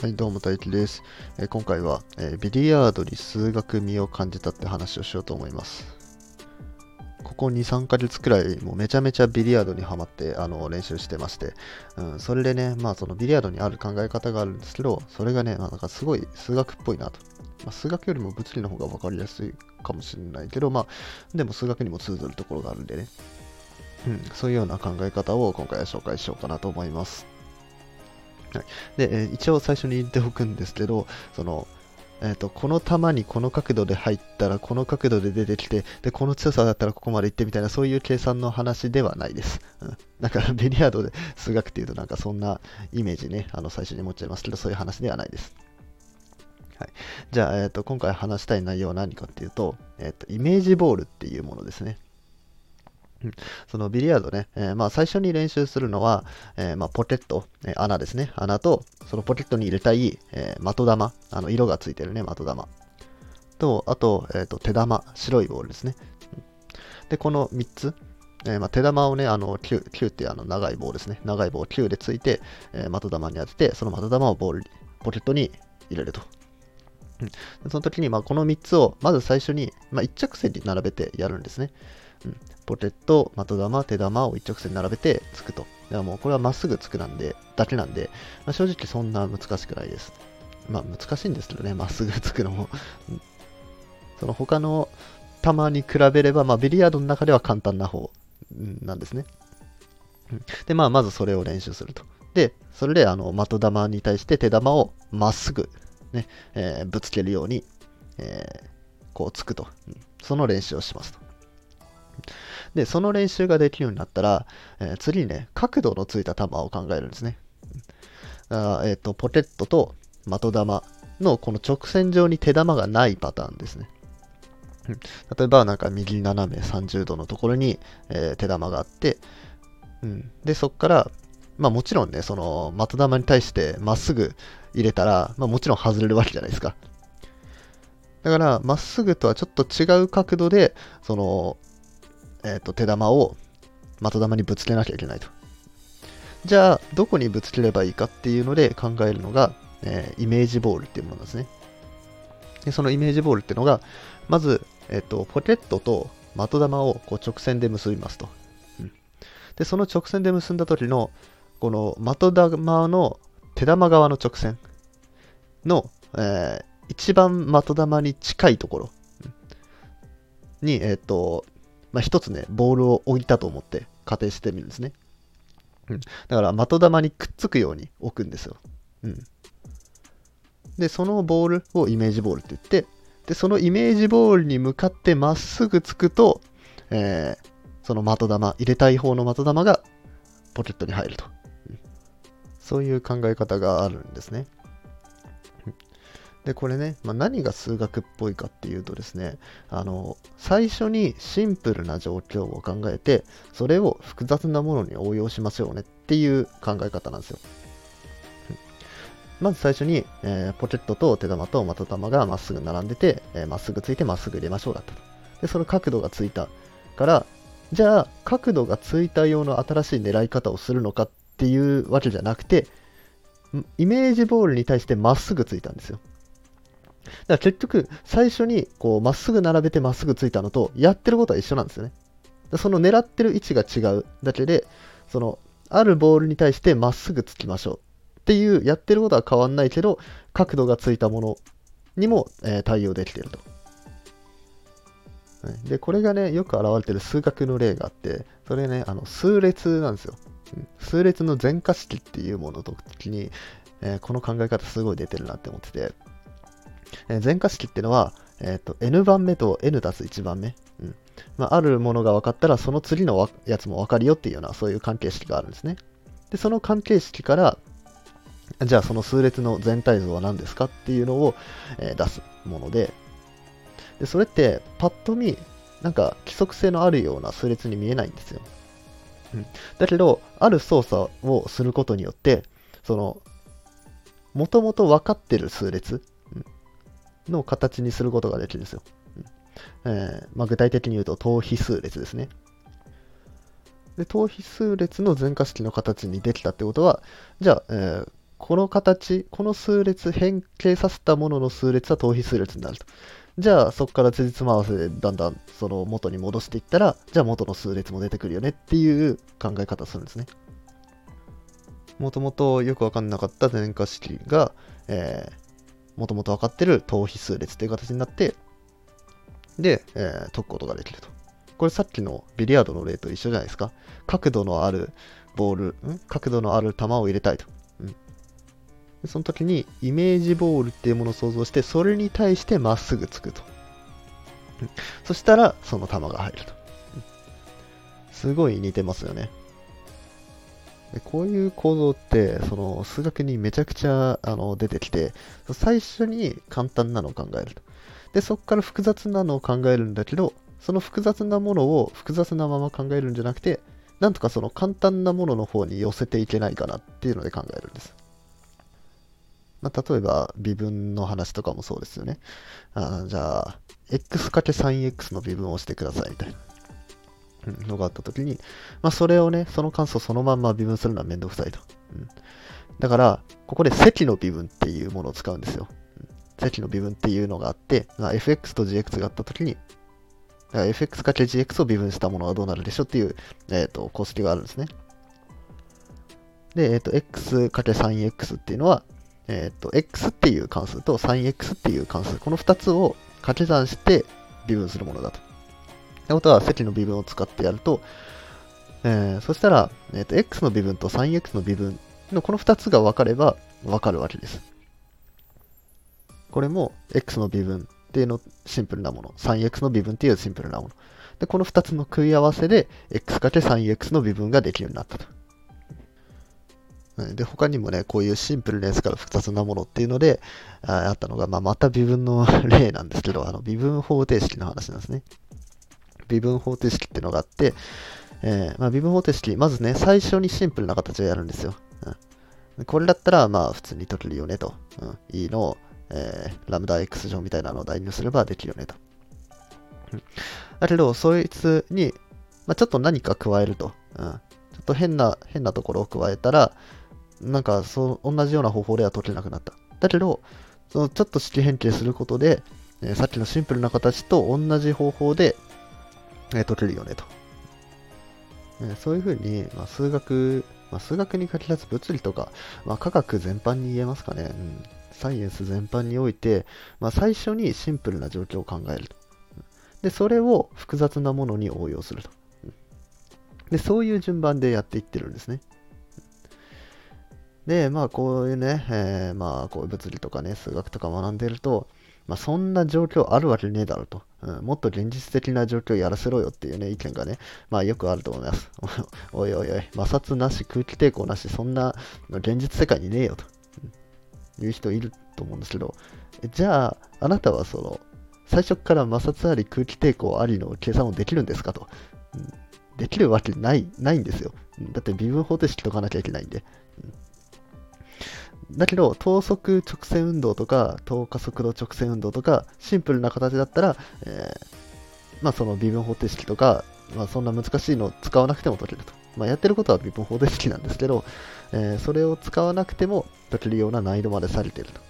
はい、どうも大輝です。えー、今回は、えー、ビリヤードに数学味を感じたって話をしようと思います。ここ2、3ヶ月くらい、もうめちゃめちゃビリヤードにはまってあの練習してまして、うん、それでね、まあそのビリヤードにある考え方があるんですけど、それがね、まあ、なんかすごい数学っぽいなと。まあ、数学よりも物理の方が分かりやすいかもしれないけど、まあ、でも数学にも通ずるところがあるんでね、うん、そういうような考え方を今回は紹介しようかなと思います。はい、で、えー、一応最初に言っておくんですけど、その、えーと、この球にこの角度で入ったらこの角度で出てきてでこの強さだったらここまで行ってみたいなそういう計算の話ではないです、うん、だからビリヤードで数学っていうとなんかそんなイメージねあの最初に持っちゃいますけどそういう話ではないです。はい、じゃあ、えーと、今回話したい内容は何かっていうと,、えーとイメージボールっていうものですね。そのビリヤードね、えー、まあ最初に練習するのは、えー、まあポケット、えー、穴ですね。穴と、そのポケットに入れたい、えー、的玉、あの色がついてるね、的玉。と、あと、えっ、と、手玉、白いボールですね。で、この3つ、えまあ、手玉をね、あの、9、9ってあの長い棒ですね。長い棒を9でついて、え的玉に当てて、その的玉をボール、ポケットに入れると。その時に、まあ、この3つを、まず最初に、まあ、一直線に並べてやるんですね。うん、ポケット、的玉、手玉を一直線並べてつくと。でもうこれはまっすぐつくなんで、だけなんで、まあ、正直そんな難しくないです。まあ難しいんですけどね、まっすぐつくのも。その他の球に比べれば、まあ、ビリヤードの中では簡単な方なんですね。で、まあ、まずそれを練習すると。で、それで、あの、的玉に対して手玉をまっすぐ、ね、えー、ぶつけるように、えー、こうつくと。その練習をしますと。で、その練習ができるようになったら、えー、次にね、角度のついた球を考えるんですね。あえっ、ー、と、ポケットと的玉のこの直線上に手玉がないパターンですね。例えば、なんか右斜め30度のところに、えー、手玉があって、うん、で、そこから、まあもちろんね、その的玉に対してまっすぐ入れたら、まあもちろん外れるわけじゃないですか。だから、まっすぐとはちょっと違う角度で、その、えーと、手玉を的玉にぶつけなきゃいけないと。じゃあ、どこにぶつければいいかっていうので考えるのが、えー、イメージボールっていうものですね。でそのイメージボールっていうのが、まず、えっ、と、ポケットと的玉をこう直線で結びますと、うん。で、その直線で結んだ時の、この的玉の手玉側の直線の、えー、一番的玉に近いところに、えっ、と、まあ、一つね、ボールを置いたと思って仮定してみるんですね。うん。だから、的玉にくっつくように置くんですよ。うん。で、そのボールをイメージボールって言って、で、そのイメージボールに向かってまっすぐつくと、えー、その的玉、入れたい方の的玉がポケットに入ると。うん、そういう考え方があるんですね。で、これね、まあ、何が数学っぽいかっていうとですね、あの、最初にシンプルな状況を考えて、それを複雑なものに応用しましょうねっていう考え方なんですよ。まず最初に、えー、ポケットと手玉と的玉がまっすぐ並んでて、ま、えー、っすぐついてまっすぐ入れましょうだったと。で、その角度がついたから、じゃあ、角度がついた用の新しい狙い方をするのかっていうわけじゃなくて、イメージボールに対してまっすぐついたんですよ。だから結局、最初にこうまっすぐ並べてまっすぐついたのと、やってることは一緒なんですよね。その狙ってる位置が違うだけで、その、あるボールに対してまっすぐつきましょうっていう、やってることは変わんないけど、角度がついたものにも、え、対応できてると。で、これがね、よく現れてる数学の例があって、それね、あの数列なんですよ。数列の全化式っていうものの時に、えー、この考え方すごい出てるなって思ってて、えー、全化式っていうのは、えーと、n 番目と n 足す1番目、うん。まあ、あるものが分かったらその次のやつも分かるよっていうようなそういう関係式があるんですね。でその関係式からじゃあその数列の全体像は何ですかっていうのを、えー、出すもので。でそれってパッと見なんか規則性のあるような数列に見えないんですよ、うん、だけどある操作をすることによってそのもともと分かってる数列の形にすることができるんですよ。えーまあ、具体的に言うと、等比数列ですね。で等比数列の全化式の形にできたってことは、じゃあ、えー、この形、この数列、変形させたものの数列は等比数列になると。じゃあ、そこから辻褄合わせでだんだんその元に戻していったら、じゃあ元の数列も出てくるよねっていう考え方をするんですね。もともとよくわかんなかった前科式が、えー、もともと分かってる等比数列という形になって、で、えー、解くことができると。これさっきのビリヤードの例と一緒じゃないですか。角度のあるボール、ん？角度のある球を入れたいと。うん、その時にイメージボールっていうものを想像して、それに対してまっすぐつくと。そしたら、その球が入ると。すごい似てますよね。でこういう構造って、その数学にめちゃくちゃあの出てきて、最初に簡単なのを考えると。で、そこから複雑なのを考えるんだけど、その複雑なものを複雑なまま考えるんじゃなくて、なんとかその簡単なものの方に寄せていけないかなっていうので考えるんです。まあ、例えば、微分の話とかもそうですよね。あじゃあ、x×3x の微分をしてくださいみたいなのがあったときに、まあ、それをね、その関数をそのまんま微分するのはめんどくさいと。うん、だから、ここで積の微分っていうものを使うんですよ。積の微分っていうのがあって、まあ、fx と gx があったときに、fx×gx を微分したものはどうなるでしょうっていう、えーと、公式があるんですね。で、えっ、ー、と、x×3x っていうのは、えっ、ー、と、x っていう関数と 3x っていう関数、この2つを掛け算して微分するものだと。ってことは、積の微分を使ってやると、えー、そしたら、えっ、と、x の微分と 3x の微分のこの2つが分かれば分かるわけです。これも x の微分っていうのシンプルなもの。3x の微分っていうシンプルなもの。で、この2つの組み合わせで x×3x の微分ができるようになったと。で、他にもね、こういうシンプルなやつから複雑なものっていうので、ああったのが、まあ、また微分の 例なんですけど、あの微分方程式の話なんですね。微分方程式っていうのがあって、えー、まあ、微分方程式、まずね、最初にシンプルな形をやるんですよ。うん、これだったら、まあ、普通に解けるよねと。うん、いいのえー、ラムダ X 乗みたいなのを代入すればできるよねと。だけど、そいつに、まあ、ちょっと何か加えると。うん、ちょっと変な、変なところを加えたら、なんかそう、同じような方法では解けなくなった。だけど、そのちょっと式変形することで、えー、さっきのシンプルな形と同じ方法で、えー、解けるよねと。え、そういうふうに、まあ、数学、まあ、数学に限らず物理とか、まあ、科学全般に言えますかね。うんサイエンス全般において、まあ、最初にシンプルな状況を考えると。で、それを複雑なものに応用すると。で、そういう順番でやっていってるんですね。で、まあ、こういうね、えー、まあ、こういう物理とかね、数学とか学んでると、まあ、そんな状況あるわけねえだろうと、うん。もっと現実的な状況やらせろよっていうね、意見がね、まあよくあると思います。おいおいおい、摩擦なし、空気抵抗なし、そんな現実世界にねえよと。いう人いると思うんですけど、じゃあ、あなたはその、最初から摩擦あり空気抵抗ありの計算をできるんですかと。うん、できるわけない、ないんですよ。だって微分方程式解かなきゃいけないんで。うん、だけど、等速直線運動とか、等加速度直線運動とか、シンプルな形だったら、えー、まあその微分方程式とか、まあそんな難しいのを使わなくても解けると。まあやってることは微分方程式なんですけど、えー、それを使わなくても解けるような難易度までされてると。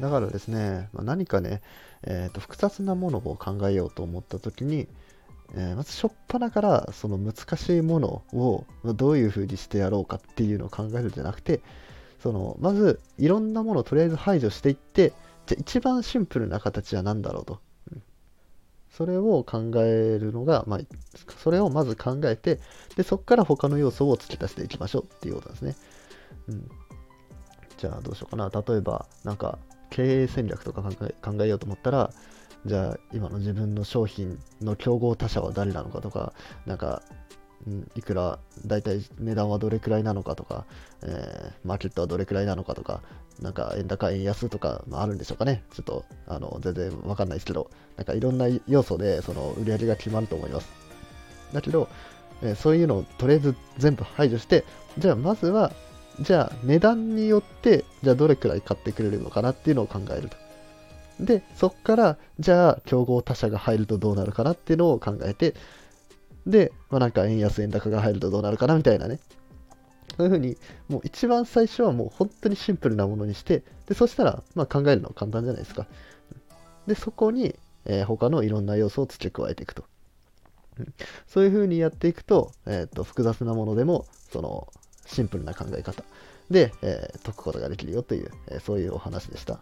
だからですね、まあ、何かね、えーと、複雑なものを考えようと思った時に、えー、まず初っ端からその難しいものをどういうふうにしてやろうかっていうのを考えるんじゃなくて、そのまずいろんなものをとりあえず排除していって、じゃ一番シンプルな形は何だろうと。うんそれを考えるのが、まあ、それをまず考えて、で、そこから他の要素を付け足していきましょうっていうことですね。うん。じゃあどうしようかな。例えば、なんか、経営戦略とか考えようと思ったら、じゃあ今の自分の商品の競合他社は誰なのかとか、なんかうん、いくら、大体値段はどれくらいなのかとか、えー、マーケットはどれくらいなのかとか、なんか円高、円安とか、まあ、あるんでしょうかね。ちょっと、あの、全然わかんないですけど、なんかいろんな要素で、その、売り上げが決まると思います。だけど、えー、そういうのをとりあえず全部排除して、じゃあまずは、じゃあ値段によって、じゃあどれくらい買ってくれるのかなっていうのを考えると。で、そこから、じゃあ競合他社が入るとどうなるかなっていうのを考えて、で、まあ、なんか円安円高が入るとどうなるかなみたいなね。そういうふうに、もう一番最初はもう本当にシンプルなものにして、で、そしたら、まあ考えるのは簡単じゃないですか。で、そこに、えー、他のいろんな要素を付け加えていくと。そういうふうにやっていくと、えっ、と、複雑なものでも、その、シンプルな考え方で、えー、解くことができるよという、え、そういうお話でした。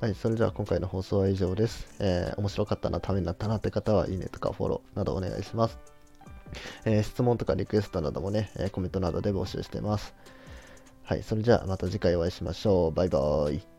はい、それでは今回の放送は以上です。えー、面白かったな、ためになったなって方は、いいねとかフォローなどお願いします。えー、質問とかリクエストなどもね、えコメントなどで募集してます。はい、それじゃあまた次回お会いしましょう。バイバーイ。